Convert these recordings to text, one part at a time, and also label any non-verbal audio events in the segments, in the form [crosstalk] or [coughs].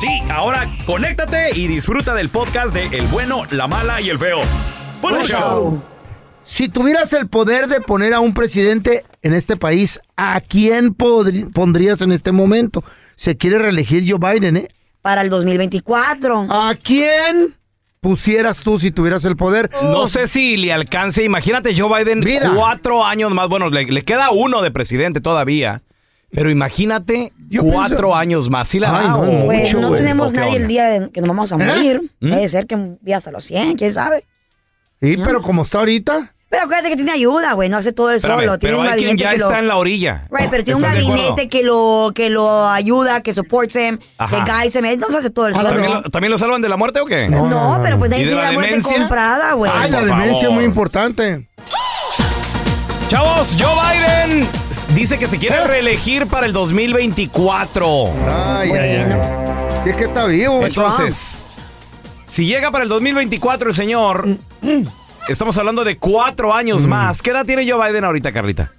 Sí, ahora conéctate y disfruta del podcast de El bueno, la mala y el feo. ¡Buen show! Si tuvieras el poder de poner a un presidente en este país, ¿a quién pondrías en este momento? Se quiere reelegir Joe Biden, ¿eh? Para el 2024. ¿A quién pusieras tú si tuvieras el poder? No sé si le alcance. Imagínate Joe Biden Vida. cuatro años más. Bueno, le, le queda uno de presidente todavía. Pero imagínate Yo cuatro pienso- años más. ¿Sí la Ay, da no, o- Pues mucho, no güey. tenemos ¿O qué nadie el onda? día de que nos vamos a morir. ¿Mm? Puede ser que un día hasta los 100, quién sabe. Sí, pero como está ahorita. Pero acuérdate que tiene ayuda, güey, no hace todo el Espérame, solo. Tiene pero un hay quien gabinete ya que lo... está en la orilla. Right, pero tiene un ¿Estás de acuerdo? gabinete que lo, que lo ayuda, que supports him, Ajá. que guides him. Él no hace todo el A la solo. ¿También lo, también lo salvan de la muerte o qué? No, No, no, no. pero pues ¿Y nadie de tiene la la muerte demencia? comprada, güey. Ay, la por demencia es favor. muy importante. Chavos, Joe Biden dice que se quiere reelegir para el 2024. Ay, ay, Bueno. ay. Sí, es que está vivo. Entonces, si llega para el 2024 el señor, estamos hablando de cuatro años Mm. más. ¿Qué edad tiene Joe Biden ahorita, Carlita?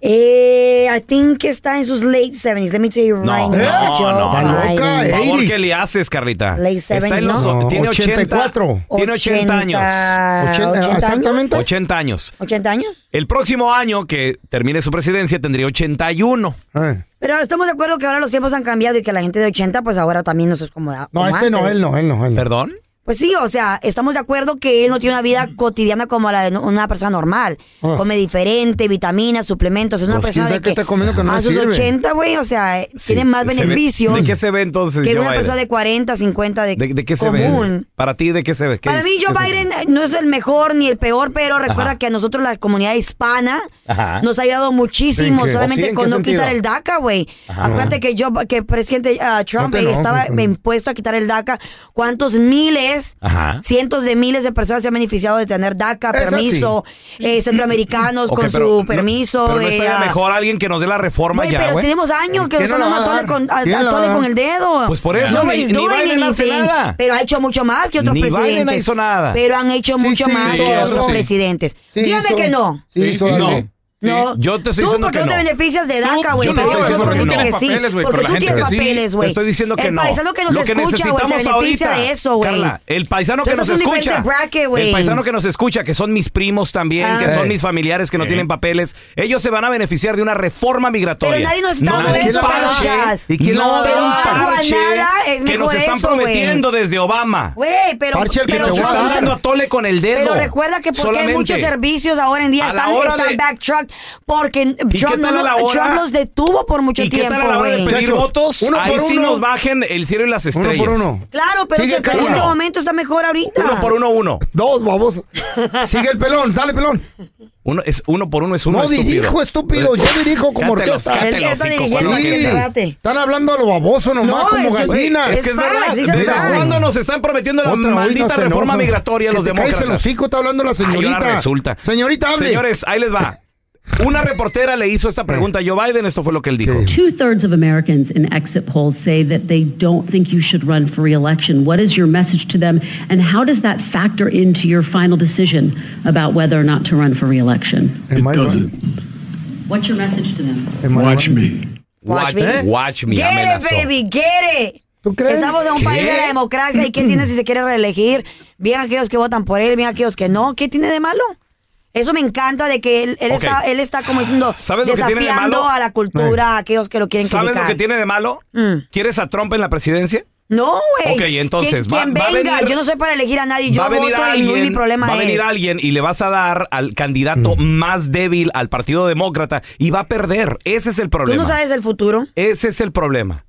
Eh, I think que está en sus late 70s. Let me tell you No, right no, now, Joe no, no. Biden. Loca, Por eh. favor, 80s. ¿qué le haces, Carlita? Late Está en 70s, los, ¿no? tiene 80, 84. Tiene 80 años. 80, 80 años. exactamente. 80 años. 80 años. El próximo año que termine su presidencia tendría 81. Ay. Pero estamos de acuerdo que ahora los tiempos han cambiado y que la gente de 80, pues ahora también no es como, No, como este no, él no, él no, él no. ¿Perdón? Pues sí, o sea, estamos de acuerdo que él no tiene una vida cotidiana como la de una persona normal. Ah. Come diferente, vitaminas, suplementos. Es una Pues, persona ¿quién de que está comiendo que no a sus sirve? 80, güey, o sea, Sí, tiene más se ve- beneficios ¿De qué se ve entonces que Joe una Biden? persona de 40, 50 de, ¿De, de qué se común. ve? Para ti, ¿de qué se ve? ¿Qué Para es- mí, Joe Biden no es el mejor ni el peor, pero recuerda Ajá. que a nosotros, la comunidad hispana, Ajá. nos ha ayudado muchísimo, solamente ¿Oh, con no sentido? quitar el DACA, güey. Acuérdate que yo, que el presidente ah, Trump No eh, estaba hombre. impuesto a quitar el DACA. ¿Cuántos miles, Ajá. cientos de miles de personas se han beneficiado de tener DACA, Eso permiso, eh, centroamericanos con pero su no- permiso? Pero no eh, mejor alguien que nos dé la reforma ya, pero tenemos años que ¿Quién nos la están va a dando a dar? tole con, a- ¿Quién a la tole va a dar? con el dedo. Pues por eso, Nobody's ni- ni Biden hace nada. Pero ha hecho mucho más que otros Ni Biden presidentes. hizo nada. Pero han hecho Sí, mucho sí, más que otros sí. presidentes. Sí, Dígame que no. Sí, no. No. Yo te estoy tú diciendo porque que no te no. beneficias de DACA, Tú- güey. yo Pero estoy hay diciendo otros que que no. sí. Papeles, güey, Porque tú tienes papeles, Te güey. estoy diciendo que el no. paisano que nos Lo que escucha, güey, se necesitamos beneficia ahorita, de eso, güey. Carla, el paisano que nos escucha. el paisano que nos escucha, que son mis primos también, Ah. que son Eh. mis familiares que no tienen papeles, ellos se van a beneficiar de una reforma migratoria. Pero nadie nos está no dando eso, parche, Peluchas. ¿Y quién no va a de dar? un Agua parche nada es que nos mejor están prometiendo desde Obama. Güey, pero, Parche el que Y pero están dando a tole con el dedo. Pero recuerda que porque hay muchos servicios ahora en día están, hora están de- backtrack porque qué Trump, no, la hora? Trump los detuvo por mucho ¿Y qué tiempo, tal a la hora de pedir votos? uno Ahí por sí uno. nos bajen el cielo y las Uno estrellas. por uno. Claro, pero Sigue es que en este momento está mejor ahorita. Uno por uno, uno. Dos, baboso. Sigue el pelón, dale pelón. Uno, es, uno por uno es uno no estúpido. dirijo, estúpido. Yo dirijo como orquesta. Están hablando a lo baboso nomás, No, como es- gallinas. Es que es verdad. ¿Desde cuándo nos están prometiendo la Otra, maldita reforma migratoria que los te caes demócratas? el hocico, está hablando la Ay, señorita. resulta. Señorita, hable. Señores, ahí les va. Una reportera le hizo esta pregunta a Joe Biden. Esto fue lo que él dijo. Two thirds of Americans in exit polls say that they don't think you should run for reelection. What is your message to them, and how does that factor into your final decision about whether or not to run for reelection? Am I right? What's your message to them? Watch me. Watch me. Watch me. Get it, baby, get it. ¿Tú crees? Estamos en un ¿Qué? país de la democracia y ¿quién tiene si se quiere reelegir? Bien aquellos que votan por él, bien aquellos que no. ¿Qué tiene de malo? Eso me encanta de que él, él está, él está como diciendo, ¿Sabes lo que tiene de desafiando malo? a la cultura, a aquellos que lo quieren ¿Sabes criticar. lo que tiene de malo? Mm. ¿Quieres a Trump en la presidencia? No, güey. Ok, entonces, Quien, va- quien va a venga, venir- yo no soy para elegir a nadie, yo va a venir voto y alguien, no es mi problema va a venir es. alguien y le vas a dar al candidato más débil al Partido Demócrata y va a perder. Ese es el Tú problema. no sabes el futuro. Ese es el problema.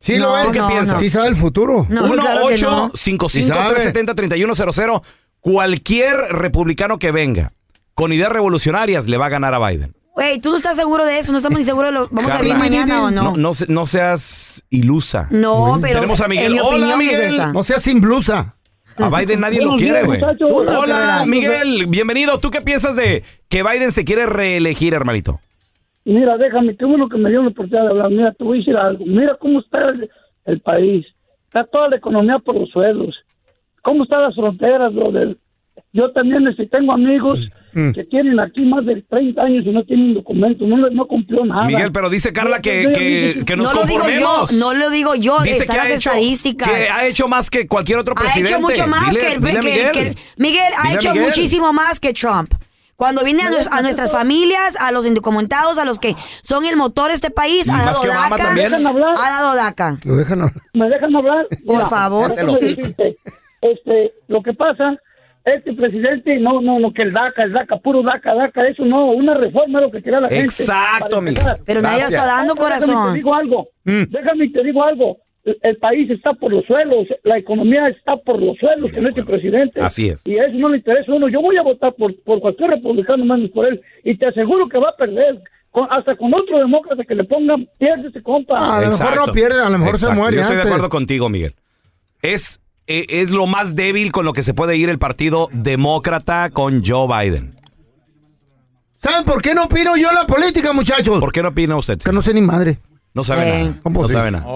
Sí, No, lo es. ¿Tú qué no, piensas? Sí sabe el futuro. No, 1 claro que 8 no. 55 Sí sabe. 370 3100 Cualquier republicano que venga con ideas revolucionarias le va a ganar a Biden. Güey, tú no estás seguro de eso, no estamos ni seguros de lo vamos a ver mañana o no. No, no se- no seas ilusa. No, pero Tenemos a Miguel. en mi Hola, opinión es Miguel. esa. No sea sin blusa. A Biden nadie lo Buenos quiere, días, güey. muchachos. Hola. Miguel. Bienvenido. ¿Tú qué piensas de que Biden se quiere reelegir, hermanito? Mira, déjame, qué bueno que me dio la oportunidad de hablar. Mira, te voy a decir algo. Mira cómo está el, el país. Está toda la economía por los suelos. ¿Cómo están las fronteras, brother? Yo también este, tengo amigos Mm. que tienen aquí más de 30 años y no tienen documentos. No, les- no cumplió nada. Miguel, pero dice Carla que, que, que nos no lo digo yo, no lo digo yo, Dice están que ha, las hecho, estadísticas. que ha hecho más que cualquier otro ha presidente. hecho mucho más Dile- que, que- Miguel. que- Miguel ha hecho Miguel. muchísimo más que Trump. Cuando viene a, nues- a nuestras familias, a los indocumentados, a los que son el motor de este país, ha dado DACA. también. ¿Me dejan hablar? Ha dado DACA. Lo dejan. a- ¿Me dejan hablar? Por favor. Déjame este, lo que pasa, este presidente, no, no, no, que el DACA, el DACA, puro DACA, DACA, eso no, una reforma es lo que quería la gente. Exacto. Pero nadie está dando, Déjame corazón. te digo algo, Mm. déjame te digo algo, el, el país está por los suelos, la economía está por los suelos con este presidente. Así es. Y eso no le interesa a uno. Yo voy a votar por, por cualquier republicano menos por él, y te aseguro que va a perder. Con- hasta con otro demócrata que le pongan, pierde ese compa. Ah, a lo mejor no pierde, a lo mejor se muere Yo estoy de acuerdo contigo, Miguel. Es, es lo más débil con lo que se puede ir el partido demócrata con Joe Biden. ¿Saben por qué no opino yo en la política, muchachos? ¿Por qué no opina usted? Que no sé ni madre. No sabe Eh. nada. ¿Cómo No sabe nada.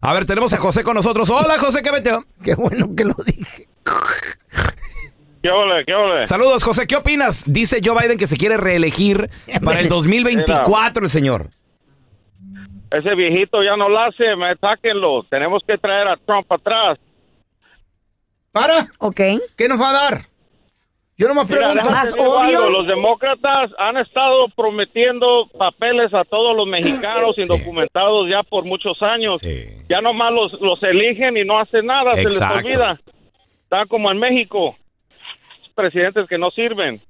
A ver, tenemos a José con nosotros. Hola, José, ¿qué metió? Qué bueno que lo dije. ¿Qué ole, qué ole? Saludos, José. ¿Qué opinas? Dice Joe Biden que se quiere reelegir para el 2024, el señor. Ese viejito ya no lo hace, me sáquenlo. Tenemos que traer a Trump atrás. ¿Para? Ok. ¿Qué nos va a dar? Yo no me Mira, pregunto. algo, Los demócratas han estado prometiendo papeles a todos los mexicanos [coughs] indocumentados ya por muchos años. Ya nomás los, los eligen y no hacen nada, se les olvida. Están como en México, presidentes que no sirven.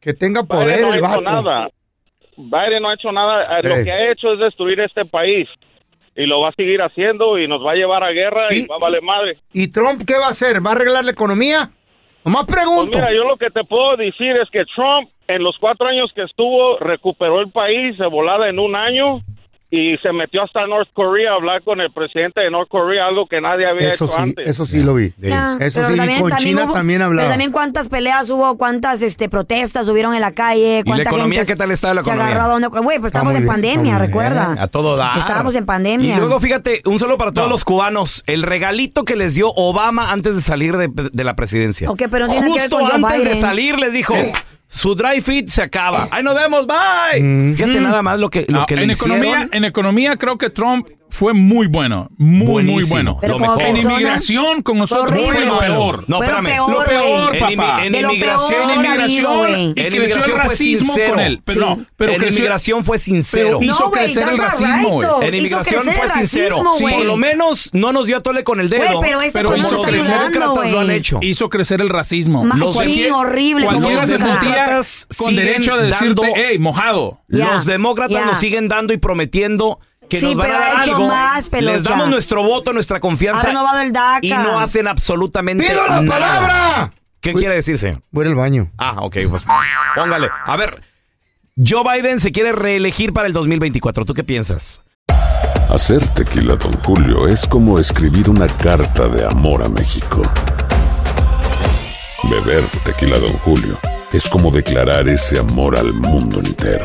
Que tenga Biden poder no ha hecho nada. Biden no ha hecho nada. Eh, Lo que ha hecho es destruir este país. Y lo va a seguir haciendo y nos va a llevar a guerra y, Y- va a valer madre. ¿Y Trump qué va a hacer? ¿Va a arreglar la economía? Nomás Pues pregunto. mira, yo lo que te puedo decir es que Trump en los cuatro años que estuvo recuperó el país de volada en un año y se metió hasta North Korea a hablar con el presidente de North Korea, algo que nadie había eso hecho sí, antes. eso sí lo vi. Eso pero sí, y también- con también China hubo- también hablaba. Pero también cuántas peleas hubo, cuántas este, protestas hubieron en la calle. ¿Y la cuánta economía gente qué tal está la se economía? agarró a donde- Güey, pues Está estamos muy en bien, pandemia, recuerda. A todo dar. Estábamos en pandemia. Y luego, fíjate, un solo para todos los cubanos, el regalito que les dio Obama antes de salir de, de la presidencia. Ok, pero no tiene que ver Justo Joe antes de salir les dijo, su dry fit se acaba. Ahí nos vemos, bye. Fíjate nada más lo que, lo Ah, que le en, hicieron. economía, en economía creo que Trump fue muy bueno. Muy, muy bueno. Pero Lo mejor. En inmigración con nosotros fue lo peor. No, Fue espérame. Lo peor, papá. en inmigración, peor en inmigración, habido, güey. y En el inmigración fue racismo sincero. con él. Pero, Sí. no, pero en inmigración fue sincero. Pero hizo No, crecer el racismo, right, en inmigración fue el sincero. Sí, por lo menos no nos dio a tole con el dedo. Güey, pero ese Pero hizo crecer- demócratas lo han hecho. hizo crecer el racismo. Machín, Los horrible. ¿cómo Cualquiera se sentía con derecho de decirte, hey, mojado. Los demócratas nos siguen dando y prometiendo que Sí, nos van pero a dar ha hecho algo. más. Les damos nuestro voto, nuestra confianza. Ha renovado el DACA. Y no hacen absolutamente ¡Pido la nada. palabra! ¿Qué quiere decir, señor? Voy al baño. Ah, ok, pues póngale. A ver, Joe Biden se quiere reelegir para el 2024. ¿Tú qué piensas? Hacer tequila, Don Julio, es como escribir una carta de amor a México. Beber tequila, Don Julio, es como declarar ese amor al mundo entero.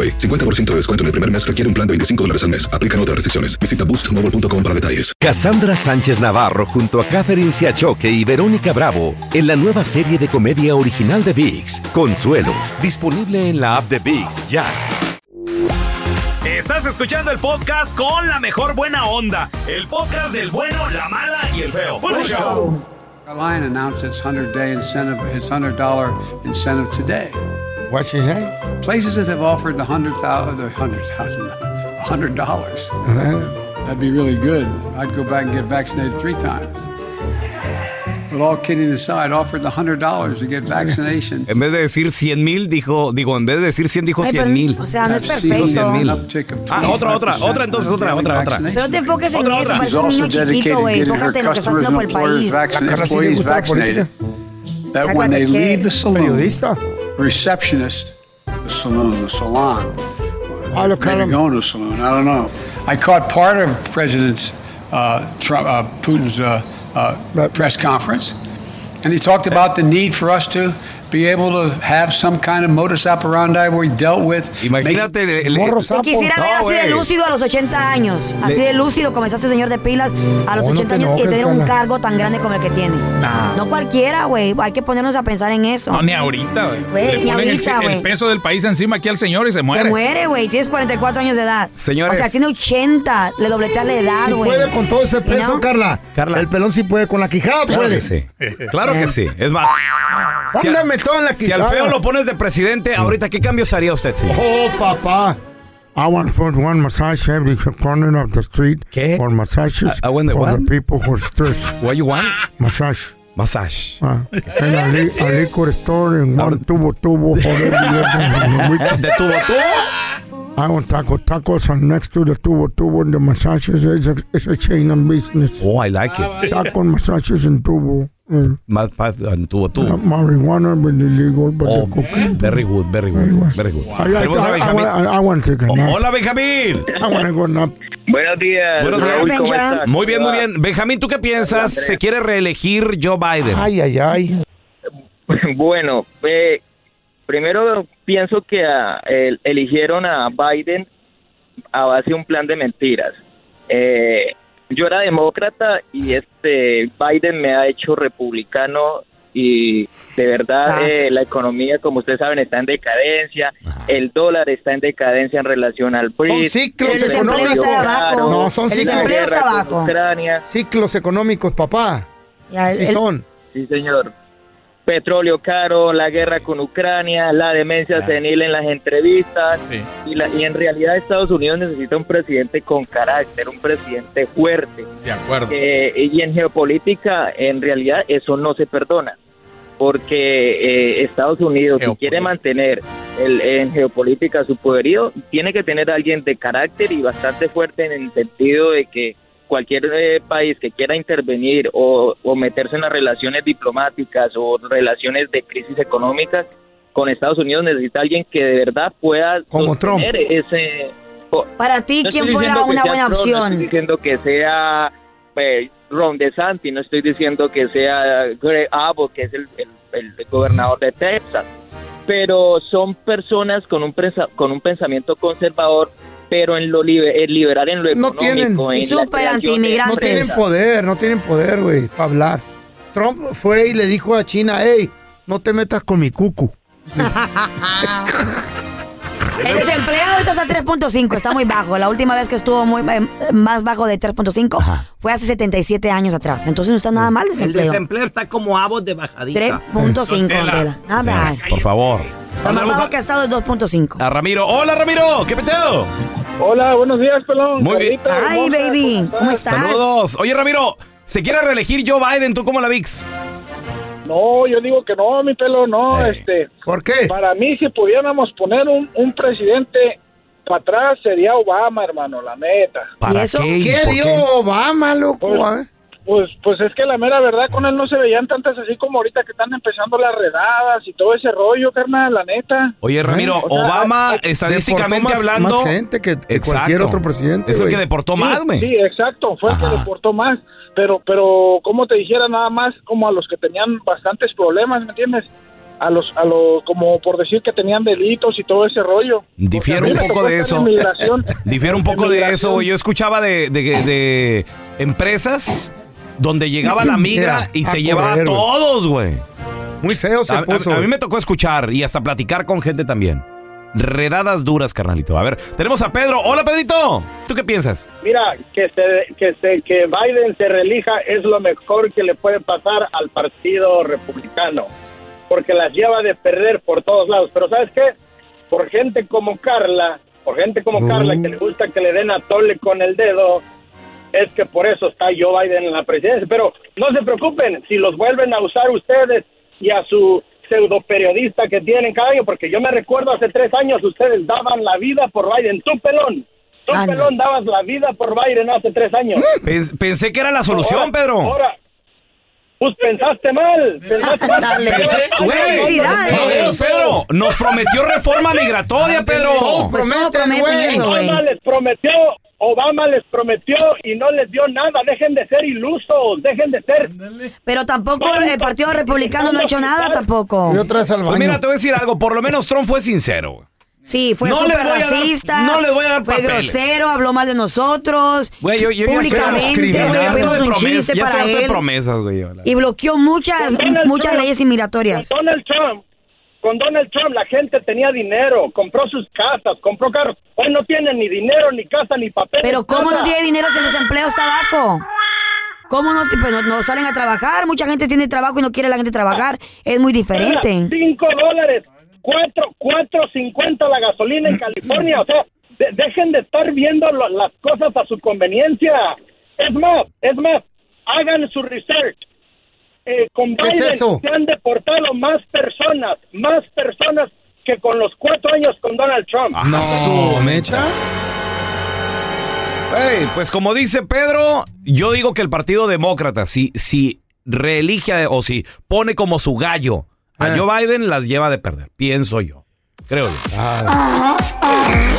AroPay. 50% de descuento en el primer mes requiere un plan de 25 dólares al mes. Aplican otras restricciones. Visita boostmobile.com para detalles. Cassandra Sánchez Navarro junto a Catherine Siachoque y Verónica Bravo en la nueva serie de comedia original de VIX, Consuelo, disponible en la app de VIX ya. Estás escuchando el podcast con la mejor buena onda. El podcast del bueno, la mala y el feo. Bueno, show. Lion announced its 100-day incentive, its $100 incentive today. What she say? Places that have offered the $100,000, uh, the $100,000, $100. Uh-huh. That'd be really good. I'd go back and get vaccinated three times. But all kidding aside, offered the $100 to get vaccination. En vez de decir 100 mil, dijo, digo, en vez de decir 100, dijo Ay, 100 mil. o sea, no es perfecto. an 100,000. uptick Ah, otra, otra, otra, entonces, otra, otra, otra. Pero no te enfoques en Otra, eso, otra. pareces un niño chiquito, eh, güey. Enfócate en lo que está haciendo por el país. vaccinated, Carla sí le gusta la política. That when they leave the saloon, Periodista. the receptionist, the saloon, the salon, Ah, look, Carla. going to saloon, I don't know. I caught part of President uh, Trump, uh, Putin's uh, uh, press conference, and he talked about the need for us to be able to have some kind of modus operandi where we dealt with. Imagínate. el- el- Morro Te quisiera ver No, así de lúcido a los 80 años. Así Le- de lúcido como está ese señor de pilas a los No, no 80 te años y tener un cargo tan grande como el que tiene. No cualquiera, güey. Hay que ponernos a pensar en eso. No, ni ahorita, güey. Le ni el, ahorita, el güey. peso del país encima aquí al señor y se muere. Se muere, güey. Tienes 44 años de edad. Señores. O sea, tiene 80. Le dobletea la edad, güey. puede con todo ese ¿Y peso, no? Carla. Carla. El pelón sí puede, con la quijada Claro puede. que sí. Claro que sí. Es más. si la Si al quijada. feo lo pones de presidente, ahorita, ¿qué cambios haría usted, señor? Oh, papá. I want for one massage every corner of the street. ¿Qué? For massages. I- I want the for what? the people who are stressed. What you want? Massage. Massage. Ah, en a, li- a liquor store en one tubo tubo for every [laughs] ¿De tubo tú? I want taco tacos and next to the tubo tubo and the massages is a, is a chain of business. Oh, I like it. Taco and massages and tubo. Mm. Más, en tubo tú. Uh, marijuana but illegal but Oh, cocaine. very good, very good, very good. I, a I, I, Benjamín. I, I want to take a Oh, nap. Hola, Benjamín. I want to go nap. Buenos días. Buenos días. Muy bien, ¿Cómo muy bien. Benjamín, ¿tú qué piensas? ¿Se quiere reelegir Joe Biden? Ay, ay, ay. [laughs] Bueno, eh, primero pienso que ah, el- eligieron a Biden a base de un plan de mentiras. Eh, yo era demócrata y este Biden me ha hecho republicano y de verdad eh, la economía, como ustedes saben, está en decadencia. El dólar está en decadencia en relación al Son BRICS. ciclos económicos. está abajo. No, son El ciclos. guerra está con abajo. Ucrania. Ciclos económicos, papá. Ya, el- Sí el- son. Sí, señor. Petróleo caro, la guerra con Ucrania, la demencia senil en las entrevistas. Sí. Y, la- y en realidad Estados Unidos necesita un presidente con carácter, un presidente fuerte. De acuerdo. Eh, y en geopolítica, en realidad, eso no se perdona. porque eh, Estados Unidos, si quiere mantener el, en geopolítica su poderío, tiene que tener a alguien de carácter y bastante fuerte en el sentido de que cualquier eh, país que quiera intervenir o, o meterse en las relaciones diplomáticas o relaciones de crisis económicas con Estados Unidos necesita alguien que de verdad pueda Como Trump. ese... Para ti, No ¿quién fuera una buena Trump, No opción? estoy diciendo que sea eh, Ron DeSantis, no estoy diciendo que sea Greg Abbott, que es el, el- el gobernador de Texas, pero son personas con un, con un pensamiento conservador, pero en lo libe- en liberal en lo No tienen, económico. en de no tienen poder, no tienen poder, güey, para hablar. Trump fue y le dijo a China, hey, no te metas con mi cucu. [laughs] El desempleo está a 3.5, está muy bajo. La última vez que estuvo muy eh, más bajo de 3.5 fue hace 77 años atrás. Entonces no está nada mal el El desempleo. desempleo está como avos de bajadita. 3.5, don Tela. Nada mal. Por favor. Lo más bajo que ha estado es 2.5. A Ramiro. Hola, Ramiro. ¿Qué peteo? Hola, buenos días, pelón. Muy bien. Ay, baby, ¿cómo estás? Saludos. Oye, Ramiro, ¿se quiere reelegir Joe Biden? ¿Tú cómo la VIX? No, yo digo que no, mi pelo, no, Eh. este. ¿Por qué? Para mí, si pudiéramos poner un, un presidente para atrás, sería Obama, hermano, la neta. ¿Para qué? ¿Qué ¿Por dio qué? Obama, loco? Pues, A ver. Pues, pues es que la mera verdad con él no se veían tantas así como ahorita que están empezando las redadas y todo ese rollo, carnal, la neta. Oye, Ramiro, O sea, Obama, hay- estadísticamente más- hablando... más gente que, cualquier otro presidente. Es el que deportó Sí, más, güey. Sí, exacto, fue el que deportó más. Pero, pero, como te dijera, nada más como a los que tenían bastantes problemas, ¿me entiendes? A los, a los, como por decir que tenían delitos y todo ese rollo. A un poco de eso. [laughs] Difiero un poco de eso. güey. Yo escuchaba de, de, de empresas donde llegaba la migra y a se llevaba a correr, güey. todos, güey. Muy feo se A, a- puso. a mí me tocó escuchar y hasta platicar con gente también. Redadas duras, carnalito. A ver, tenemos a Pedro. Hola, Pedrito. ¿Tú qué piensas? Mira, que se, que se, que Biden se reelija es lo mejor que le puede pasar al partido republicano, porque las lleva de perder por todos lados. Pero ¿sabes qué? Por gente como Carla, por gente como. Carla que le gusta que le den a tole con el dedo, es que por eso está Joe Biden en la presidencia. Pero no se preocupen, si los vuelven a usar ustedes y a su pseudo periodista que tienen cada año, porque yo me recuerdo hace tres años ustedes daban la vida por Biden, tú pelón. Tú, Anda. pelón, dabas la vida por Biden hace tres años. Pens- pensé que era la solución, Ahora- Pedro. Ahora, pues pensaste mal. Pensaste mal. Dale. Güey, Pedro, nos prometió reforma migratoria, Pedro. Pues. Obama les prometió, Obama les prometió y no les dio nada. Dejen de ser ilusos, dejen de ser. Pero tampoco el Partido Republicano no ha hecho nada tampoco. Y otra vez al Pues mira, te voy a decir algo. Por lo menos Trump fue sincero. Sí, fue No les súper voy a dar- racista. no les voy a dar Fue papeles. grosero, habló mal de nosotros. Güey, yo, yo ya públicamente, ya estoy de un promesas, chiste ya para de él. promesas, güey. Y bloqueó muchas, muchas Trump. leyes inmigratorias. Con Donald Trump, con Donald Trump la gente tenía dinero, compró sus casas, compró carros. Hoy no tienen ni dinero, ni casa, ni papel. Pero ¿cómo no tiene dinero si el desempleo está bajo? ¿Cómo no, pues, no, no salen a trabajar? Mucha gente tiene trabajo y no quiere la gente trabajar. Es muy diferente. Cinco dólares, cuatro, cuatro cincuenta la gasolina en California. O sea, de- dejen de estar viendo lo- las cosas a su conveniencia. Es más, es más, hagan su research. Eh, con ¿Qué es Biden eso? se han deportado más personas, más personas que con los cuatro años con Donald Trump. No, mecha. Ey, pues como dice Pedro, yo digo que el Partido Demócrata, si, si reelige o si pone como su gallo a Eh. Joe Biden, las lleva de perder. Pienso yo. Creo yo. Ah.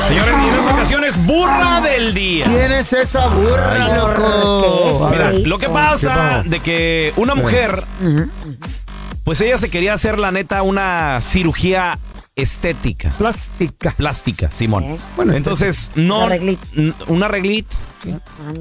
Señores, y en esta ocasión es burra del día. ¿Quién es esa burra, loco? A Mira, lo que ¿Qué pasa de que una mujer, pues ella se quería hacer, la neta, una cirugía estética. Plástica. Plástica, Simón. Eh, Bueno, Entonces, no. Un arreglito. n- Un arreglito. sí.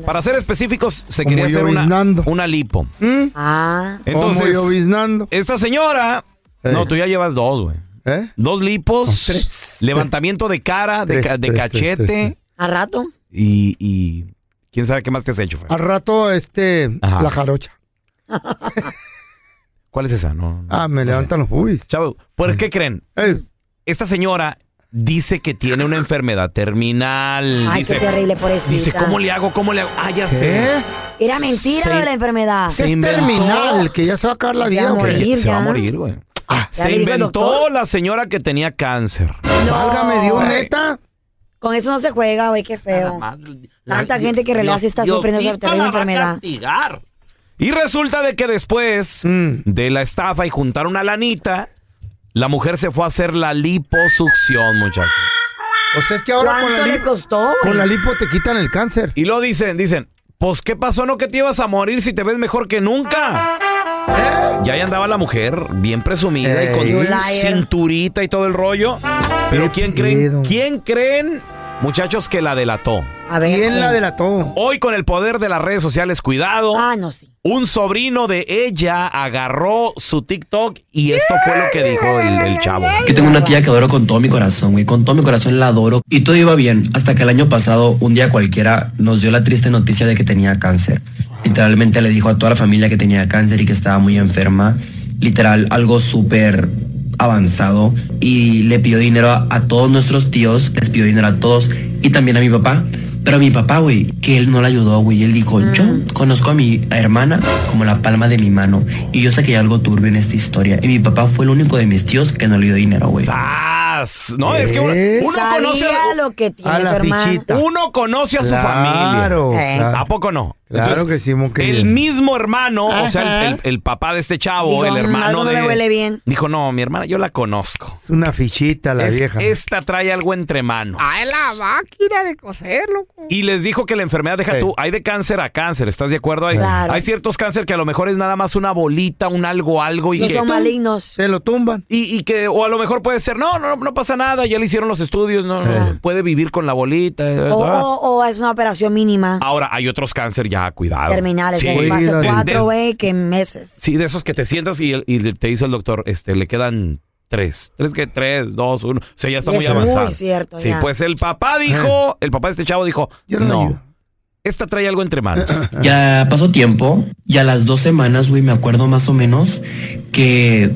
Para ser específicos, se Como quería hacer una, una lipo. ¿Mm? Ah. Entonces, Como esta señora. Eh. No, tú ya llevas dos, güey. ¿Eh? Dos lipos, tres. levantamiento de cara, de, Tres, cachete ¿A rato? Y, y quién sabe qué más te has hecho. Fer? Al rato, este, Ajá. la jarocha. [laughs] ¿Cuál es esa? No, no. Ah, me levantan los bubis. Chavo, ¿por qué creen? Ey, Esta señora dice que tiene una enfermedad terminal. Ay, dice, qué terrible, pobrecita. Dice, ¿cómo le hago? ¿Cómo le hago? Ah, ya sé. Era mentira Se- lo de la enfermedad. se inventó- terminal, que ya se va a acabar la Se vida. Se va a morir, güey. ¿Ya Se inventó doctor? la señora que tenía cáncer. Válgame Dios, neta. Con eso no se juega, güey, qué feo. Tanta gente que en realidad sí está sufriendo esa terrible enfermedad. Y resulta de que después Mm. de la estafa y juntar una lanita, la mujer se fue a hacer la liposucción, muchachos. O sea, es que ahora con ¿Cuánto la, le lipo, costó, con la lipo te quitan el cáncer. Y lo dicen, dicen, pues ¿qué pasó? ¿No que te ibas a morir si te ves mejor que nunca? Ya ahí andaba la mujer, bien presumida y con cinturita y todo el rollo. Pero ¿quién creen? ¿Quién creen, muchachos, que la delató? A ver. ¿Quién la delató? Hoy con el poder de las redes sociales, cuidado. Ah, no, sí. Un sobrino de ella agarró su TikTok y esto fue lo que dijo el, el chavo. Yo tengo una tía que adoro con todo mi corazón, güey. Con todo mi corazón la adoro. Y todo iba bien. Hasta que el año pasado, un día cualquiera, nos dio la triste noticia de que tenía cáncer. Literalmente le dijo a toda la familia que tenía cáncer y que estaba muy enferma. Literal, algo súper avanzado. Y le pidió dinero a, a todos nuestros tíos. Les pidió dinero a todos. Y también a mi papá. Pero a mi papá, güey, que él no le ayudó, güey. Él dijo, yo conozco a mi hermana como la palma de mi mano. Y yo sé que hay algo turbio en esta historia. Y mi papá fue el único de mis tíos que no le dio dinero, güey. ¡Sas! No, es que uno, ¿Eh? uno Sabía conoce a, lo que tiene A su la hermana. fichita. uno conoce a su Claro, familia. claro. ¿A poco no? Claro que sí, mon querido. El mismo hermano, o sea, el, el- el papá de este chavo, Digo, el "Mm, hermano algo no de. me huele bien". Dijo, no, mi hermana, yo la conozco. Es una fichita la Es- vieja. esta trae algo entre manos. Ah, es la máquina de coser, loco. Y les dijo que la enfermedad, deja Sí. tú, hay de cáncer a cáncer, ¿estás de acuerdo? Hay, Claro. hay ciertos cáncer que a lo mejor es nada más una bolita, un algo, algo y No que... son malignos. Se lo tumban. Y, y que, o a lo mejor puede ser, no, no, no pasa nada, ya le hicieron los estudios, no, no, puede vivir con la bolita. eh, O, ah. o- o es una operación mínima. Ahora, hay otros cáncer ya, cuidado. Terminales. Sí, de cuatro, De- güey, que meses. sí, de esos que te sientas y, te dice el doctor, este, le quedan tres. Tres que tres, dos, uno. O sea, ya está Es muy muy avanzado. cierto, Sí, ya. pues el papá dijo, el papá de este chavo dijo, Yo no le no, ayudo". esta trae algo entre manos. [laughs] Ya pasó tiempo y a las dos semanas, güey, me acuerdo más o menos que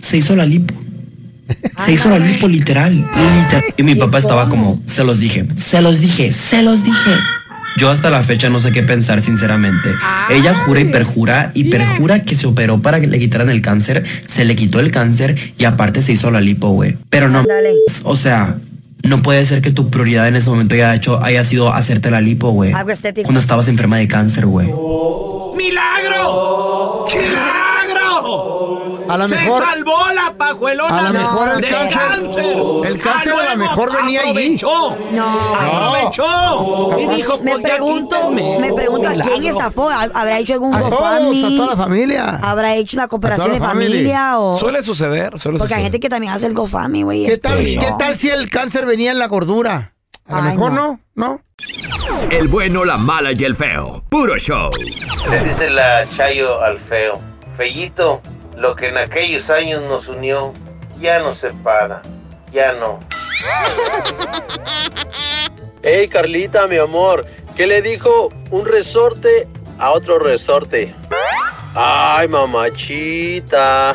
se hizo la lipo. Se hizo la lipo literal, literal. Y mi papá estaba como, se los dije, se los dije, se los dije. Yo hasta la fecha no sé qué pensar, sinceramente. Ella jura y perjura y perjura que se operó para que le quitaran el cáncer, se le quitó el cáncer y aparte se hizo la lipo, güey. Pero no, o sea, no puede ser que tu prioridad en ese momento haya hecho, haya sido hacerte la lipo, güey. Algo estético. Cuando estabas enferma de cáncer, güey. ¡Milagro! ¡Milagro! A lo ¡Se mejor. salvó la pajuelona A lo de- mejor el del cáncer- el cáncer a lo luego mejor venía allí. aprovechó, No. Aprovechó. Y dijo, Me pues, pregunto, quítenme. me pregunto a quién estafó. ¿Habrá hecho algún A todos, a toda la familia. ¿Habrá hecho una cooperación de familia. familia? O... Suele suceder, suele Porque hay gente que también hace el GoFundMe, güey. ¿Qué Este, tal, no. ¿Qué tal si el cáncer venía en la gordura? A lo mejor no. no, ¿no? El bueno, la mala y el feo. Puro show. Le dice la Chayo al feo. Fellito, lo que en aquellos años nos unió ya no separa. Ya no. Hey Carlita, mi amor, ¿qué le dijo un resorte a otro resorte? Ay, mamachita.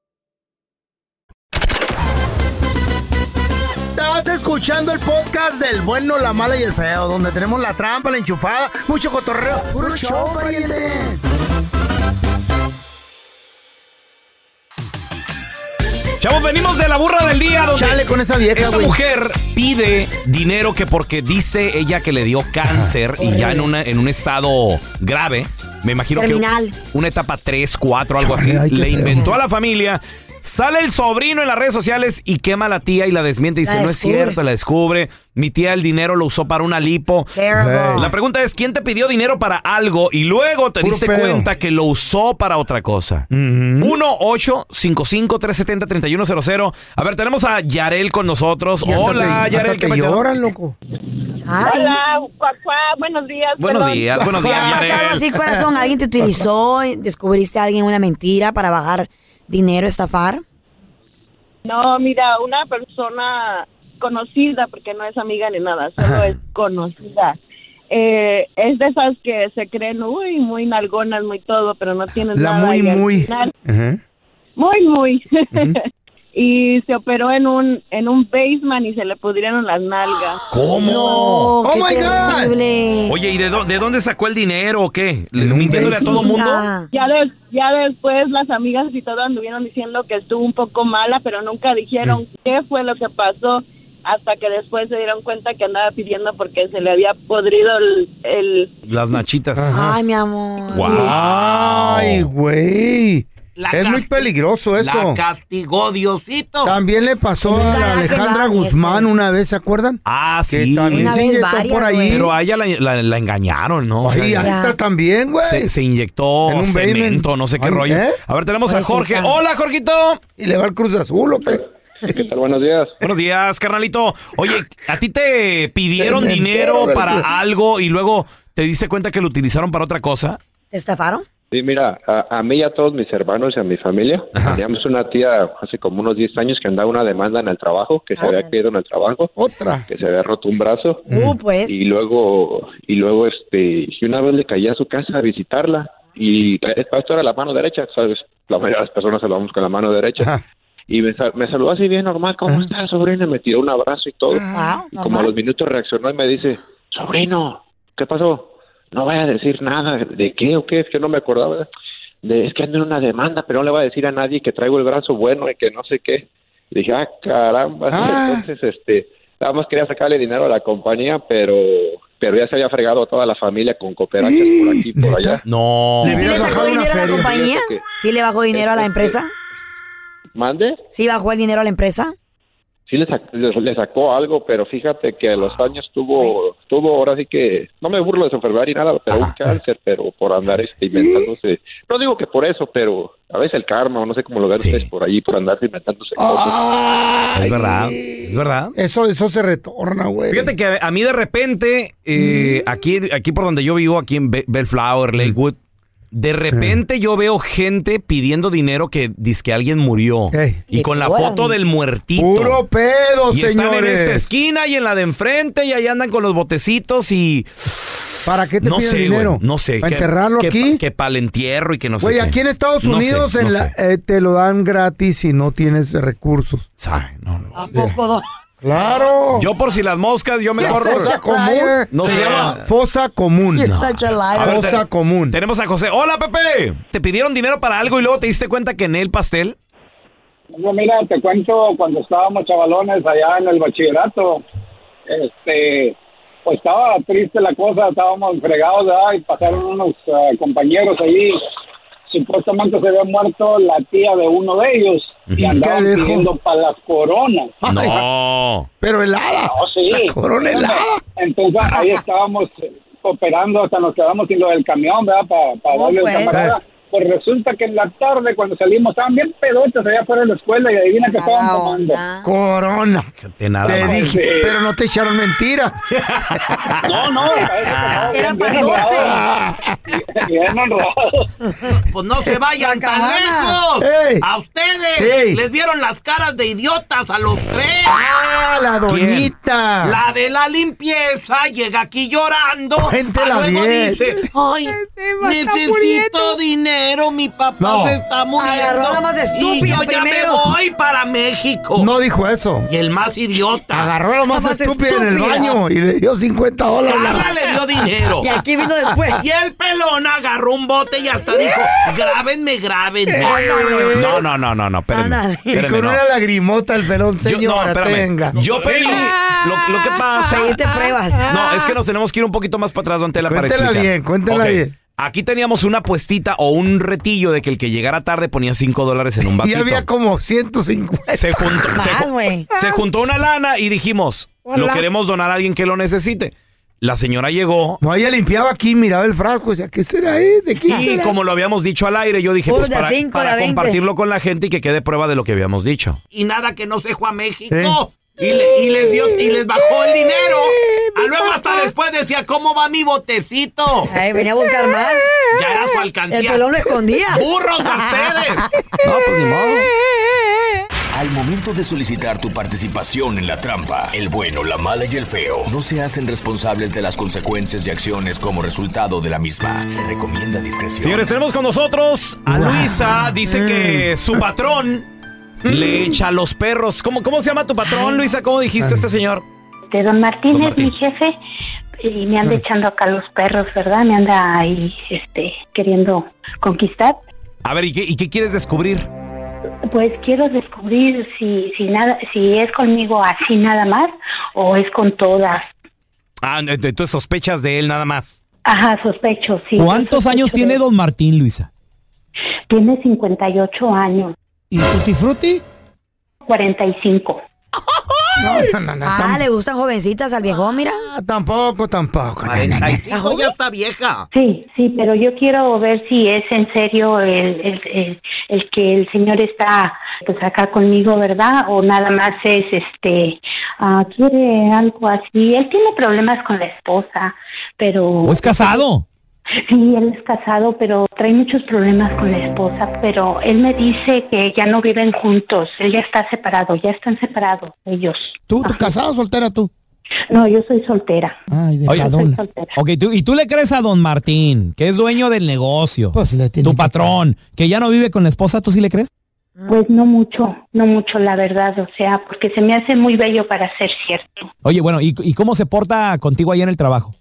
Escuchando el podcast del bueno, la mala y el feo, donde tenemos la trampa, la enchufada, mucho cotorreo. ¡Puro show, pariente! Chavos, venimos de la burra del día. Donde Chale con esa vieja, Esta güey. mujer pide dinero que porque dice ella que le dio cáncer y ya en, una, en un estado grave, me imagino Terminal. que una etapa 3, 4, algo así, ay, le feo. inventó a la familia. Sale el sobrino en las redes sociales y quema a la tía y la desmiente y dice, La no es cierto, la descubre. Mi tía el dinero lo usó para una lipo. Terrible. La pregunta es, ¿quién te pidió dinero para algo y luego te Puro diste pedo. cuenta que lo usó para otra cosa? 1-855-370-3100. A ver, tenemos a Yarel con nosotros. Y hasta Hola, te- hasta Yarel. te ¿qué peteo? lloran, loco. Ay. Hola, cuac, cuac, buenos días. Buenos perdón. días, buenos ¿Te días, ha pasado Yarel. así, corazón? ¿Alguien te utilizó? ¿Descubriste a alguien una mentira para bajar dinero, estafar? No, mira, una persona conocida, porque no es amiga ni nada, solo es conocida. Eh, es de esas que se creen, uy, muy nalgonas, muy todo, pero no tienen La nada. muy, al muy. final- Ajá. muy, muy. Y se operó en un en un basement y se le pudrieron las nalgas. [gasps] ¿Cómo? Oh, Oh qué my God. terrible. Oye, ¿y de, dó- de dónde sacó el dinero o qué? ¿Le- En un ¿Mintiéndole a todo mundo? Ah. Ya, des- ya después las amigas y todo anduvieron diciendo que estuvo un poco mala, pero nunca dijeron qué fue lo que pasó hasta que después se dieron cuenta que andaba pidiendo porque se le había podrido el... el- Las nachitas. Ay, mi amor. Guau. Ay, güey. La Es muy peligroso eso. La castigó Diosito. También le pasó a la Alejandra Guzmán eso. una vez, ¿se acuerdan? Ah, Que sí. también Una se vez inyectó varias, por ahí. güey. Pero a ella la, la- la engañaron, ¿no? O sea, ahí está también, güey. se, se inyectó En un cemento, basement. no sé qué Ay, rollo. ¿eh? A ver, tenemos a. Jorge. Hola, Jorgito. Y le va el Cruz Azul, ¿o qué? ¿Qué tal? Buenos días. Buenos días, carnalito. Oye, ¿a ti te pidieron Me entero dinero del- para algo y luego te diste cuenta que lo utilizaron para otra cosa? ¿Te estafaron? Sí, mira, a, a mí y a todos mis hermanos y a mi familia, teníamos una tía hace como unos 10 años que andaba una demanda en el trabajo, que se había caído en el trabajo, Otra. que se había roto un brazo. Uh, pues. Y luego, y luego, este, y una vez le caí a su casa a visitarla y esto era la mano derecha, ¿sabes? La mayoría de las personas saludamos con la mano derecha. Ajá. Y me, sal- me saludó así bien normal, ¿cómo estás, sobrino? Y me tiró un abrazo y todo. Ah, Y como a los minutos reaccionó y me dice, sobrino, ¿qué pasó? No vaya a decir nada. ¿De qué o qué? Es que no me acordaba. De, es que ando en una demanda, pero no le voy a decir a nadie que traigo el brazo bueno y que no sé qué. Y dije, ah, caramba. Ah. Entonces, este, nada más quería sacarle dinero a la compañía, pero pero ya se había fregado a toda la familia con cooperachas por aquí y por allá. No. ¿Y Le si le hubieras sacó dinero a la compañía? Que- ¿Sí le bajó dinero a la empresa? ¿Mande? ¿Sí bajó el dinero a la empresa? Sí le, sac- le- le sacó algo, pero fíjate que a los años tuvo, tuvo ahora sí que, no me burlo de su enfermedad ni nada, pero un cáncer, pero por andar este, inventándose, no digo que por eso, pero a veces el karma, o no sé cómo lo ven ustedes por ahí, por andarse inventándose cosas. Es verdad, es verdad. Eso, eso se retorna, güey. Fíjate que a mí de repente, eh, aquí, aquí por donde yo vivo, aquí en Be- Bellflower, Lakewood, de repente yo veo gente pidiendo dinero que dice que alguien murió. Y con la foto del muertito. Puro pedo, y están en señores. esta esquina y en la de enfrente y ahí andan con los botecitos y... ¿Para qué te no piden sé, dinero? no sé. ¿Para que- enterrarlo que, aquí? Que para el entierro y que no sé Güey, qué. aquí en Estados No sé, Unidos no en la- sé. eh, te lo dan gratis si no tienes recursos. ¿A poco? Claro. Yo por si las moscas, yo mejor... fosa común No se llama fosa común. A ver, Fosa te- común. Tenemos a José. Hola, Pepe. ¿Te pidieron dinero para algo y luego te diste cuenta que en el pastel? No, mira, te cuento cuando estábamos chavalones allá en el bachillerato, este, pues estaba triste la cosa, estábamos fregados, ¿verdad? Y pasaron unos eh, compañeros allí, supuestamente se había muerto la tía de uno de ellos y andaban dijo? pidiendo para las coronas. No. Pero helada. No, sí. La corona helada. Entonces ahí estábamos cooperando, hasta nos quedamos sin lo del camión, ¿verdad? Para Oh, darle pues. camarada. Pues resulta que en la tarde, cuando salimos, estaban bien pedotes allá fuera de la escuela y adivina qué estaban tomando. Corona. De nada Te más. dije, Sí. pero no te echaron mentira. No, no, [laughs] Era bien, para bien 12. honrado. [laughs] Bien honrado. Pues no se vayan tan lejos. Ey. A ustedes Ey. les vieron las caras de idiotas a los tres. Ah, la doñita. La de la limpieza llega aquí llorando. Cuéntela Ah, luego bien. dice, ay, necesito dinero, mi papá No. se está muriendo. Agarró la más estúpida y yo ya me primero. voy para México. No dijo eso. Y el más idiota. Agarró a lo más La más estúpido en el estúpida. baño y le dio 50 dólares. Carla le dio dinero. [laughs] Y aquí vino después. Y el pelón agarró un bote y hasta dijo, grábenme, grábenme. No, no, no, no, no, espérenme. Ándale. Y espérenme, con no. una lagrimota el pelón, Yo, no, señora, espérame. tenga. Yo pedí. Lo, lo que pasa. Pediste pruebas. No, es que nos tenemos que ir un poquito más para atrás, don Tela, para Cuéntela explicar. bien, cuéntela bien. Aquí teníamos una puestita o un retillo de que el que llegara tarde ponía 5 dólares en un [laughs] Y vasito. había como 150. Se juntó, se, juntó una lana y dijimos, lo queremos donar a alguien que lo necesite. La señora llegó No, ella limpiaba aquí, miraba el frasco, decía, ¿qué será eh? ¿De quién y será?" como lo habíamos dicho al aire, yo dije, pues de para, cinco, para de veinte. compartirlo con la gente y que quede prueba de lo que habíamos dicho. Y nada que no se fue a México. Y, le- y les dio, y les bajó el dinero. A luego hasta después decía, ¿cómo va mi botecito? Ay, venía a buscar más. Ya era su alcancía. El pelón lo escondía. [laughs] ¡Burros a ustedes! [laughs] No, pues ni modo. Al momento de solicitar tu participación en la trampa, el bueno, la mala y el feo no se hacen responsables de las consecuencias y acciones como resultado de la misma. Se recomienda discreción. Señores, tenemos con nosotros a Luisa. Dice que su patrón le echa a los perros. ¿Cómo, ¿Cómo se llama tu patrón, Luisa? ¿Cómo dijiste este señor? De don Martín Don es Martín. mi jefe y me anda echando acá los perros, ¿verdad? Me anda ahí, este, queriendo conquistar. A ver, ¿y qué, y qué quieres descubrir? Pues quiero descubrir si, si nada, si es conmigo así nada más o es con todas. Ah, entonces sospechas de él nada más. Ajá, sospecho, sí. ¿Cuántos sospecho años de- tiene don Martín, Luisa? Tiene 58 años, ¿Y Tutti Frutti? 45. No, no, no, no, Ah, le gustan jovencitas al viejo, mira. ah, tampoco, tampoco. no, no, no. 45 ya está vieja. Sí, sí, pero yo quiero ver si es en serio el, el, el, el que el señor está pues acá conmigo, ¿verdad? O nada más es este, ah, quiere algo así. Él tiene problemas con la esposa, pero... ¿O es casado? Sí, él es casado, pero trae muchos problemas con la esposa, pero él me dice que ya no viven juntos, él ya está separado, ya están separados ellos. ¿Tú, tú casado o soltera tú? No, yo soy soltera. Ay, Oye, dejadona. soy soltera. Ok, tú- ¿y tú le crees a don Martín, que es dueño del negocio? Pues le tiene tu que patrón, que ya no vive con la esposa, ¿tú sí le crees? Pues no mucho, no mucho la verdad, o sea, porque se me hace muy bello para ser cierto. Oye, bueno, ¿y, y cómo se porta contigo ahí en el trabajo?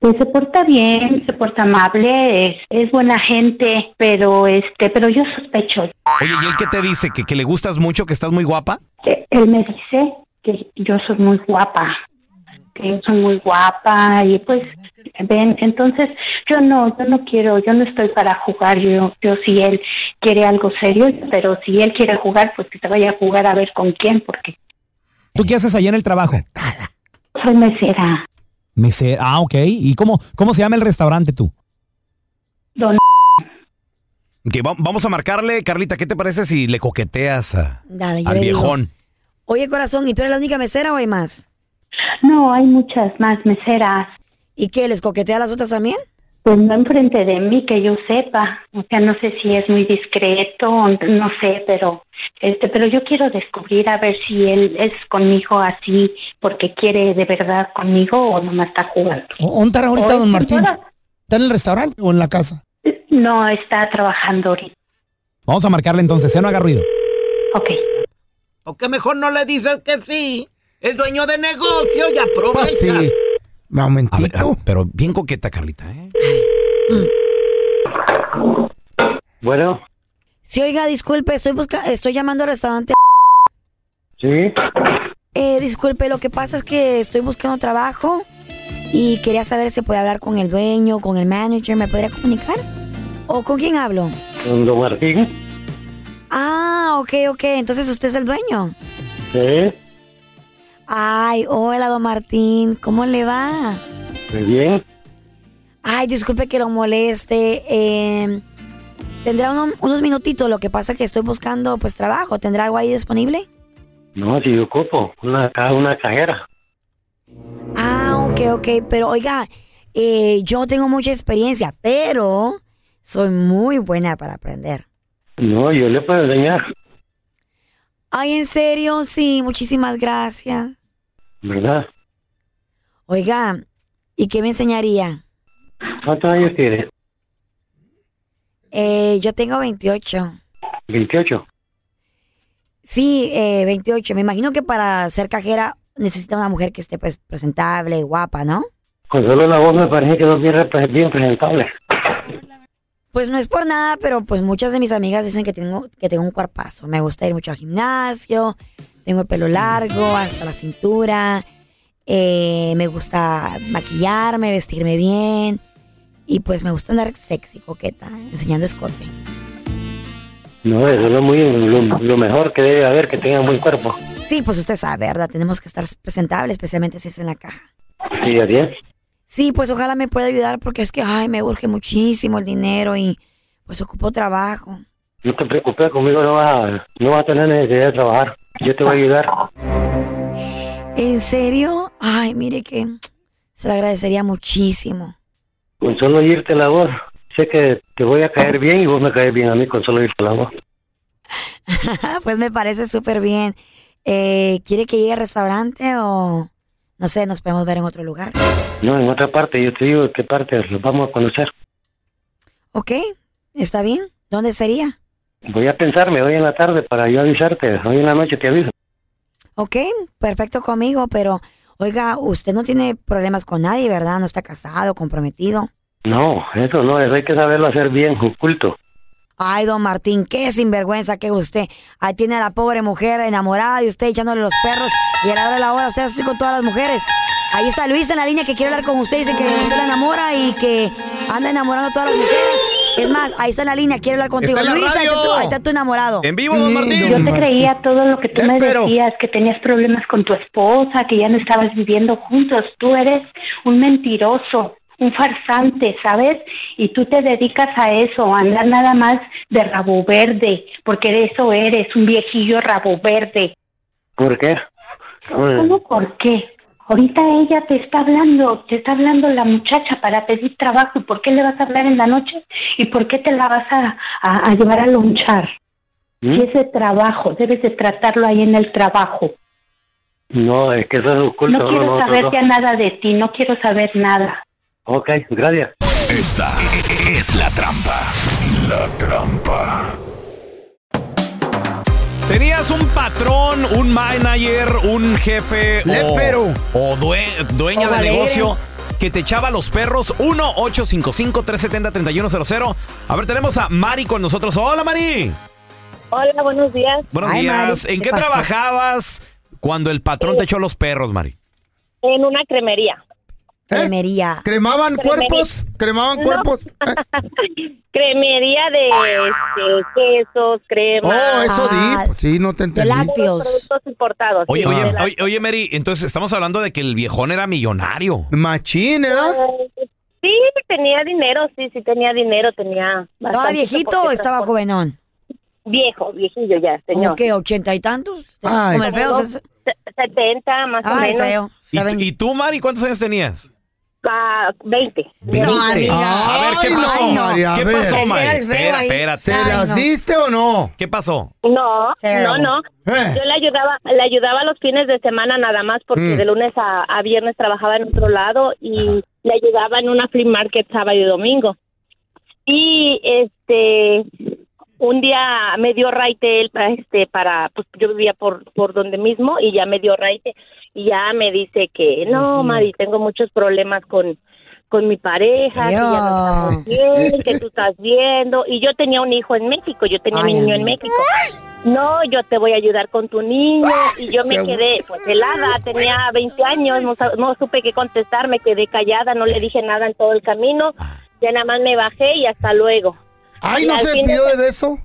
Pues se porta bien, se porta amable, es, es buena gente, pero este, pero yo sospecho. Oye, ¿y él qué te dice? ¿Que, que le gustas mucho? ¿Que estás muy guapa? Eh, Él me dice que yo soy muy guapa, que yo soy muy guapa y pues ven, entonces yo no, yo no quiero, yo no estoy para jugar, yo, yo si él quiere algo serio, pero si él quiere jugar, pues que se vaya a jugar a ver con quién, porque ¿Tú qué haces allá en el trabajo? soy mesera. Mesera. Ah, ok. ¿Y cómo, cómo se llama el restaurante tú? Don Que va- vamos a marcarle, Carlita, ¿qué te parece si le coqueteas a- Dale, al digo. viejón? Oye, corazón, ¿y tú eres la única mesera o hay más? No, hay muchas más meseras. ¿Y qué, les coquetea a las otras también? Pues no enfrente de mí, que yo sepa. O sea, no sé si es muy discreto, no sé, pero este, pero yo quiero descubrir a ver si él es conmigo así porque quiere de verdad conmigo o nomás está jugando. ¿Dónde está ahorita don Martín? ¿Está en el restaurante o en la casa? No, está trabajando ahorita. Vamos a marcarle entonces, ya no haga ruido. Ok. ¿O que mejor no le dices que sí? Es dueño de negocio y aprovecha. Pues sí. Momentito. A ver, a ver, pero bien coqueta, Carlita, ¿eh? Bueno, Sí, oiga, disculpe, estoy busca estoy llamando al restaurante. sí. Eh, disculpe, lo que pasa es que estoy buscando trabajo y quería saber si puede hablar con el dueño, con el manager, ¿me podría comunicar? ¿O con quién hablo? Don Don Martín. Ah, ok, ok, entonces usted es el dueño. Sí, Ay, hola, don Martín, ¿cómo le va? muy bien. Ay, disculpe que lo moleste. eh, ¿Tendrá uno- unos minutitos? Lo que pasa es que estoy buscando pues trabajo. ¿Tendrá algo ahí disponible? No, si yo ocupo una, una cajera. Ah, ok, ok. Pero oiga, eh, yo tengo mucha experiencia, pero soy muy buena para aprender. No, yo le puedo enseñar. Ay, en serio, sí, muchísimas gracias. ¿Verdad? Oiga, ¿y qué me enseñaría? ¿Cuántos años tiene? Eh, yo tengo 28. 28. Sí, eh, 28. Me imagino que para ser cajera necesita una mujer que esté pues presentable, guapa, ¿no? Con solo la voz me parece que no es bien, presentable. Pues no es por nada, pero pues muchas de mis amigas dicen que tengo que tengo un cuerpazo. Me gusta ir mucho al gimnasio, tengo el pelo largo hasta la cintura, eh, me gusta maquillarme, vestirme bien y pues me gusta andar sexy, coqueta, enseñando escote. No, eso es lo, muy, lo, lo mejor que debe haber, que tenga un buen cuerpo. Sí, pues usted sabe, ¿verdad? Tenemos que estar presentable, especialmente si es en la caja. Sí, así es. Sí, pues ojalá me pueda ayudar porque es que, ay, me urge muchísimo el dinero y pues ocupo trabajo. No te preocupes, conmigo no vas, a, no vas a tener necesidad de trabajar. Yo te voy a ayudar. ¿En serio? Ay, mire que se le agradecería muchísimo. Con solo irte la voz, sé que te voy a caer bien y vos me caes bien a mí con solo irte la voz. [laughs] pues me parece súper bien. Eh, ¿Quiere que llegue al restaurante o no sé, nos podemos ver en otro lugar? No, en otra parte, yo te digo qué parte los vamos a conocer. Ok, está bien. ¿Dónde sería? Voy a pensarme hoy en la tarde para yo avisarte. Hoy en la noche te aviso. Ok, perfecto conmigo, pero oiga, usted no tiene problemas con nadie, ¿verdad? No está casado, comprometido. No, eso no, eso hay que saberlo hacer bien, oculto. Ay, don Martín, qué sinvergüenza que usted. Ahí tiene a la pobre mujer enamorada y usted echándole los perros. Y a la hora de la hora usted así con todas las mujeres. Ahí está Luisa en la línea que quiere hablar con usted. Dice que usted la enamora y que anda enamorando a todas las mujeres. Es más, ahí está en la línea, quiere hablar contigo. Está Luisa, ahí está, radio. tu, ahí está tu enamorado. En vivo, don Martín. Yo te creía todo lo que tú me decías, que tenías problemas con tu esposa, que ya no estabas viviendo juntos. Tú eres un mentiroso, un farsante, ¿sabes? Y tú te dedicas a eso, a andar nada más de rabo verde, porque de eso eres, un viejillo rabo verde. ¿Por qué? ¿Cómo por qué? Ahorita ella te está hablando, te está hablando la muchacha para pedir trabajo. ¿Y por qué le vas a hablar en la noche? ¿Y por qué te la vas a, a- a llevar a lonchar? ¿Mm? Si es de trabajo, debes de tratarlo ahí en el trabajo. No, es que eso es oculto. No quiero no, saber no. ya nada de ti, no quiero saber nada. Ok, gracias. Esta es la trampa. La trampa. ¿Tenías un patrón, un manager, un jefe o, o due- dueña O de negocio que te echaba los perros? 1-855-370-3100. A ver, tenemos a Mari con nosotros. Hola, Mari. Hola, buenos días. Buenos días. ¿En qué trabajabas cuando el patrón te echó los perros, Mari? En una cremería. Cremería. ¿Cremaban Cremería. cuerpos? ¿Cremaban No. cuerpos? [laughs] Cremería de este, quesos, crema. Oh, eso di. Pues sí, no te entendí. Productos importados. Oye, sí, oye, de oye, oye, Mary, entonces estamos hablando de que el viejón era millonario. Machín, ¿eh? Sí, tenía dinero, sí, sí tenía dinero, tenía... ¿Estaba viejito o estaba jovenón? Viejo, viejillo ya, señor. ¿Cómo que ochenta y tantos? Ay. Como el feo. Como se- se- 70 más o Ay, menos. feo. ¿Y, y tú, Mari, cuántos años tenías? Ah, 20. No, amiga. A ver, ¿qué Ay, pasó? no. María, a ¿Qué ver. pasó, Mari? Era el feo Espera, espérate. ¿Se Ay, las no. diste o no? ¿Qué pasó? No, Cero. no, no. Eh. Yo le ayudaba, le ayudaba los fines de semana nada más porque Mm. de lunes a, a viernes trabajaba en otro lado y le ayudaba en una flea market sábado y domingo. Y este un día me dio raite él para este para pues yo vivía por por donde mismo y ya me dio raite y ya me dice que no, Mari, tengo muchos problemas con con mi pareja, que ya no estamos bien, que tú estás viendo. Y yo tenía un hijo en México, yo tenía mi niño en. México. No, yo te voy a ayudar con tu niño. Y yo me quedé, pues helada, tenía 20 años, no, no supe qué contestar, me quedé callada, no le dije nada en todo el camino. Ya nada más me bajé y hasta luego. Ay, Y ¿no se pidió de- de beso?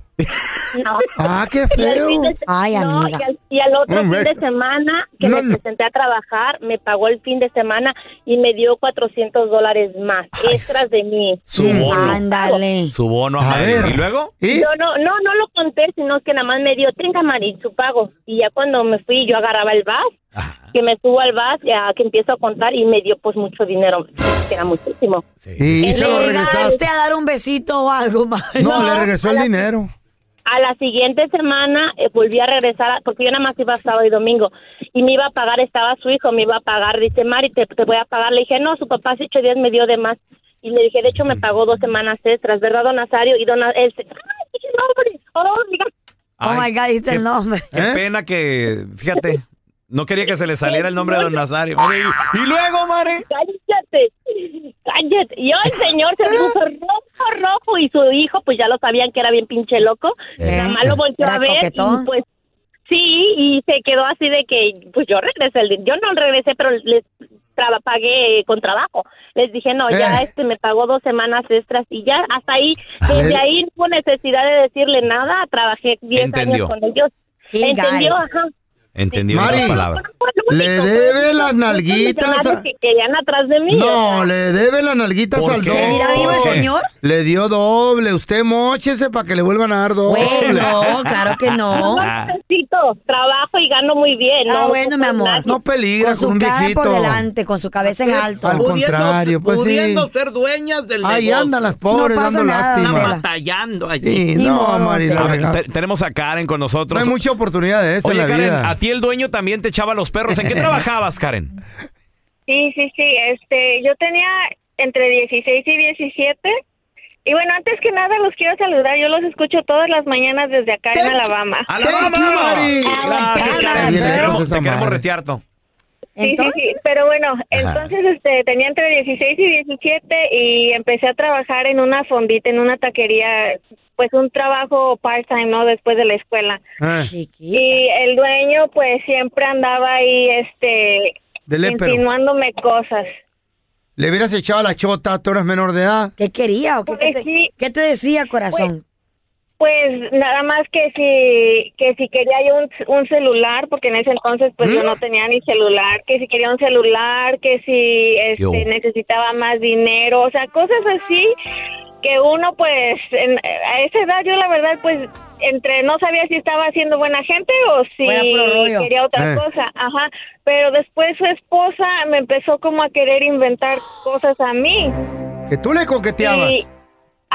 No. [laughs] Ah, qué Y al feo. de- Ay, no, amiga. y al, y al otro fin de semana que No, me presenté a trabajar, me pagó el fin de semana y me dio 400 dólares más, extras de mí. Su bono. Ándale. Su bono a ver. ¿Y luego? ¿Y? No, no, no, no lo conté, sino que nada más me dio, tenga Mari, su pago. Y ya cuando me fui, yo agarraba el bus, que me subo al bus, ya que empiezo a contar y me dio pues mucho dinero, que era muchísimo. Y se lo ¿Le regresaste. a dar un besito o algo más? No, le regresó el dinero. A la siguiente semana eh, volví a regresar, a- porque yo nada más iba sábado y domingo, y me iba a pagar, estaba su hijo, me iba a pagar, dice, Mari, te, te voy a pagar. Le dije, no, su papá hace ocho días me dio de más. Y le dije, de hecho, me pagó dos semanas extras, ¿verdad, don Nazario? Y don él, ¡ay, qué nombre! ¡Oh, mira! Oh my God, dice el nombre. Qué pena que, fíjate, no quería que se le saliera el nombre de don Nazario. Y, y luego, Mare. Cállate, cállate. Y yo, el señor se [laughs] puso rojo, rojo, y su hijo, pues ya lo sabían que era bien pinche loco. Eh, Nada más lo volteó ¿era a ver coquetón? y pues sí, y se quedó así de que, pues yo regresé, el, yo no regresé, pero les traba- pagué con trabajo. Les dije, no, ya Eh. este me pagó dos semanas extras y ya hasta ahí, desde ver. ahí no hubo necesidad de decirle nada, trabajé 10 Entendió. años con ellos. He Entendió, ajá. Entendió Mari, las palabras. Le debe las nalguitas. A- que querían atrás de mí. o No, sea. le debe las nalguitas ¿Por al qué? doble. ¿Seguirá vivo el señor? Le dio doble. Usted mochese para que le vuelvan a dar doble. Bueno, claro que no. No necesito trabajo y gano muy bien. Ah, no bueno, mi amor. No peligra Con su un cara viejito. por delante, con su cabeza en alto. Al contrario, pues sí. pudiendo ser dueñas del Ahí negocio. andan las pobres No pasa dando nada, lástima. Batallando allí. Sí, no, Mari, tenemos a Karen con nosotros. No hay mucha oportunidad de eso Oye, en la Karen, vida. a ti el dueño también te echaba los perros. ¿En qué trabajabas, Karen? Sí, sí, sí. Este, yo tenía entre 16 y 17. Y bueno, antes que nada los quiero saludar. Yo los escucho todas las mañanas desde acá en Alabama. ¡Alabama! Gracias, Karen. Te queremos, te queremos retear, Sí, sí, sí, pero bueno, entonces este tenía entre 16 y 17 y empecé a trabajar en una fondita, en una taquería, pues un trabajo part-time, ¿no? Después de la escuela. Ah. Y el dueño pues siempre andaba ahí, este, insinuándome cosas. Le hubieras echado a la chota, tú eres menor de edad. ¿Qué quería o qué, qué te, qué te decía, corazón? Pues nada más que si que si quería yo un, un celular, porque en ese entonces pues yo ¿Mm? no tenía ni celular, que si quería un celular, que si este, necesitaba más dinero, o sea, cosas así que uno pues en- a esa edad yo la verdad pues entre no sabía si estaba siendo buena gente o si quería otra Eh. cosa, ajá, pero después su esposa me empezó como a querer inventar cosas a mí. Que tú le coqueteabas. Y-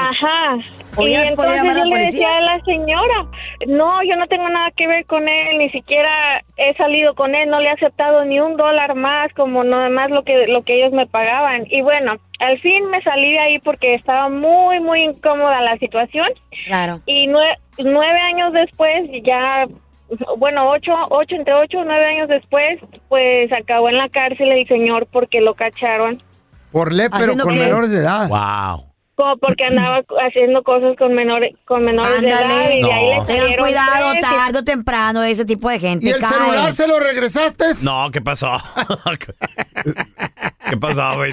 Ajá. Y ¿Podías- podía entonces yo le decía a la señora, no, yo no tengo nada que ver con él, ni siquiera he salido con él, no le he aceptado ni un dólar más, como nada más lo que lo que ellos me pagaban. Y bueno, al fin me salí de ahí porque estaba muy, muy incómoda la situación. Claro. Y nue- nueve años después, ya, bueno, ocho, ocho, entre ocho o nueve años después, pues acabó en la cárcel el señor porque lo cacharon. Por lépero ¿Haciendo con menores de edad. Wow. Como porque andaba haciendo cosas con menores, con menores de edad Ándale. y de ahí le No. Tengan cuidado tres y- tarde o temprano ese tipo de gente. ¿Y el cae. celular se lo regresaste? No, ¿qué pasó? [laughs] ¿Qué pasó, güey?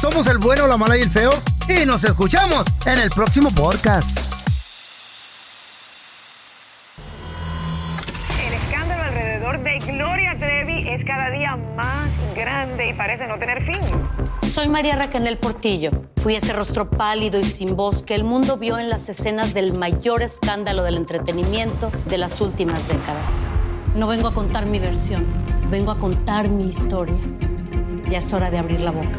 Somos el bueno, la mala y el feo. Y nos escuchamos en el próximo podcast. El escándalo alrededor de Gloria Trevi es cada día más grande y parece no tener fin. Soy María Raquel Portillo. Fui ese rostro pálido y sin voz que el mundo vio en las escenas del mayor escándalo del entretenimiento de las últimas décadas. No vengo a contar mi versión, vengo a contar mi historia. Ya es hora de abrir la boca.